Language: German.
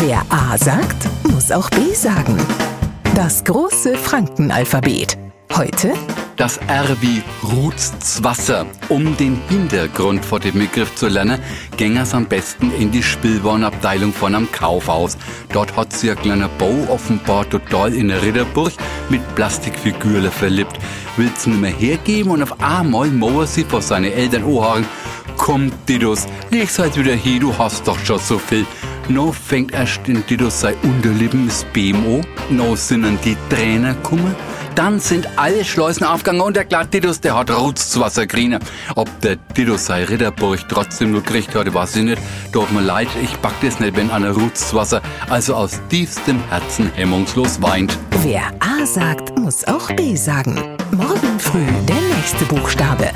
Wer A sagt, muss auch B sagen. Das große Frankenalphabet. Heute Das R wie Rutzwasser. Um den Hintergrund vor dem Begriff zu lernen, gängers am besten in die Spielwarenabteilung von einem Kaufhaus. Dort hat sich ein kleiner Bau offenbar total in eine Ritterburg mit Plastikfigürle verliebt. Will's nicht mehr hergeben und auf einmal mauert sie vor seine Eltern anhaken. Komm, Didus, leg's halt wieder hier, du hast doch schon so viel. No fängt erst in Didus sei Unterlippen das BMO, no sind dann die Trainer kummer. Dann sind alle Schleusen aufgegangen und der glatt Didus, der hat Rutzwasser kriegen. Ob der Didus sei Ritterburg trotzdem nur gekriegt hat, weiß ich nicht. Tut mir leid, ich back das nicht, wenn einer Rutzwasser, also aus tiefstem Herzen hemmungslos weint. Wer A sagt, muss auch B sagen. Morgen früh der nächste Buchstabe.